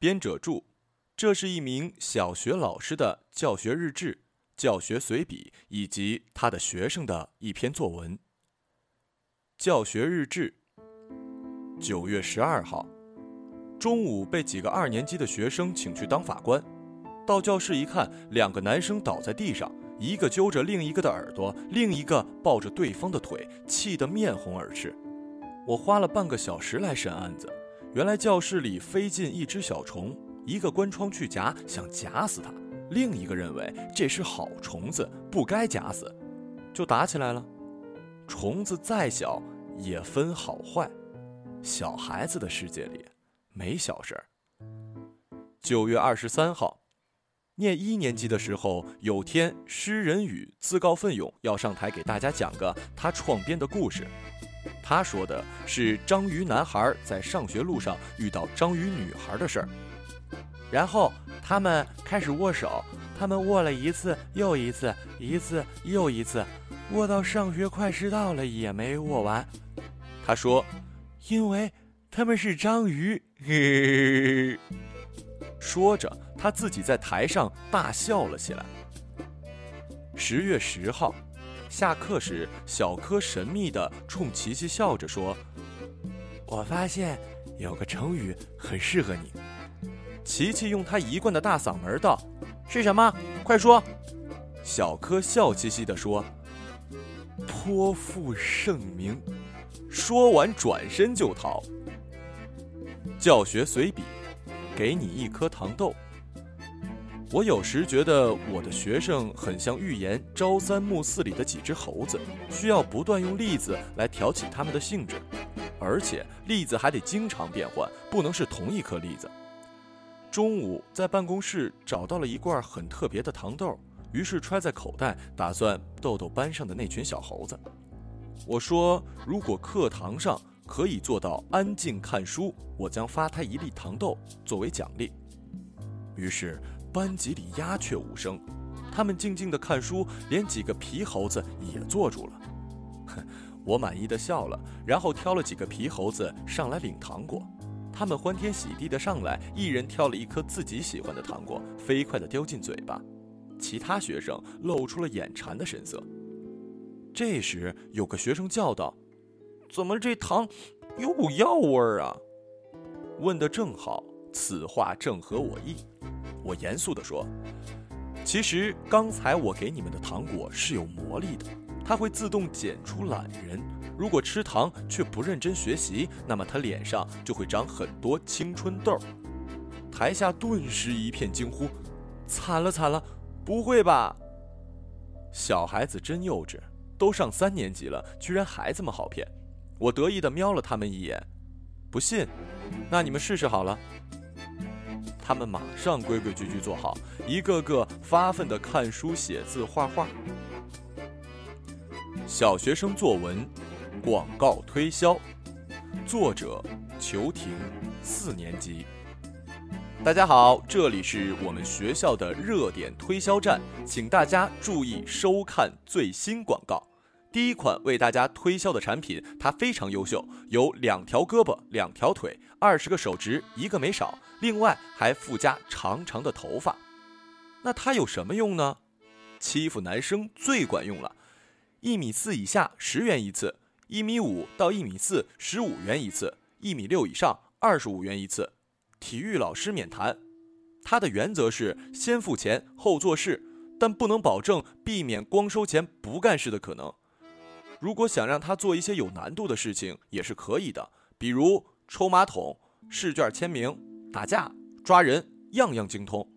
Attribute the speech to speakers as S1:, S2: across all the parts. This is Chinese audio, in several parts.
S1: 编者注：这是一名小学老师的教学日志、教学随笔以及他的学生的一篇作文。教学日志。九月十二号，中午被几个二年级的学生请去当法官。到教室一看，两个男生倒在地上，一个揪着另一个的耳朵，另一个抱着对方的腿，气得面红耳赤。我花了半个小时来审案子。原来教室里飞进一只小虫，一个关窗去夹，想夹死它；另一个认为这是好虫子，不该夹死，就打起来了。虫子再小，也分好坏。小孩子的世界里，没小事儿。九月二十三号，念一年级的时候，有天诗人宇自告奋勇要上台给大家讲个他创编的故事。他说的是章鱼男孩在上学路上遇到章鱼女孩的事儿，然后他们开始握手，他们握了一次又一次，一次又一次，握到上学快迟到了也没握完。他说。因为他们是章鱼，说着，他自己在台上大笑了起来。十月十号，下课时，小柯神秘地冲琪琪笑着说：“我发现有个成语很适合你。”琪琪用他一贯的大嗓门道：“是什么？快说！”小柯笑嘻嘻地说：“颇负盛名。”说完，转身就逃。教学随笔：给你一颗糖豆。我有时觉得我的学生很像寓言《朝三暮四》里的几只猴子，需要不断用例子来挑起他们的兴致，而且例子还得经常变换，不能是同一颗栗子。中午在办公室找到了一罐很特别的糖豆，于是揣在口袋，打算逗逗班上的那群小猴子。我说：“如果课堂上可以做到安静看书，我将发他一粒糖豆作为奖励。”于是班级里鸦雀无声，他们静静地看书，连几个皮猴子也坐住了。哼，我满意的笑了，然后挑了几个皮猴子上来领糖果。他们欢天喜地的上来，一人挑了一颗自己喜欢的糖果，飞快地丢进嘴巴。其他学生露出了眼馋的神色。这时，有个学生叫道：“怎么这糖有股药味儿啊？”问的正好，此话正合我意。我严肃地说：“其实刚才我给你们的糖果是有魔力的，它会自动检出懒人。如果吃糖却不认真学习，那么他脸上就会长很多青春痘。”台下顿时一片惊呼：“惨了惨了！不会吧？小孩子真幼稚。”都上三年级了，居然还这么好骗！我得意地瞄了他们一眼，不信，那你们试试好了。他们马上规规矩矩坐好，一个个发奋地看书、写字、画画。小学生作文广告推销，作者裘婷，四年级。大家好，这里是我们学校的热点推销站，请大家注意收看最新广告。第一款为大家推销的产品，它非常优秀，有两条胳膊、两条腿、二十个手指，一个没少，另外还附加长长的头发。那它有什么用呢？欺负男生最管用了。一米四以下十元一次，一米五到一米四十五元一次，一米六以上二十五元一次。体育老师免谈。它的原则是先付钱后做事，但不能保证避免光收钱不干事的可能。如果想让他做一些有难度的事情，也是可以的，比如抽马桶、试卷签名、打架、抓人，样样精通。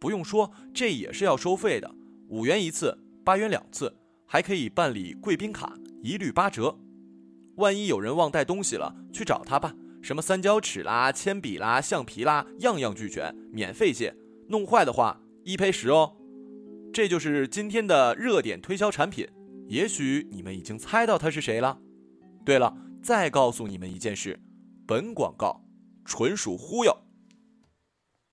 S1: 不用说，这也是要收费的，五元一次，八元两次，还可以办理贵宾卡，一律八折。万一有人忘带东西了，去找他吧，什么三角尺啦、铅笔啦、橡皮啦，样样俱全，免费借。弄坏的话，一赔十哦。这就是今天的热点推销产品。也许你们已经猜到他是谁了。对了，再告诉你们一件事，本广告纯属忽悠。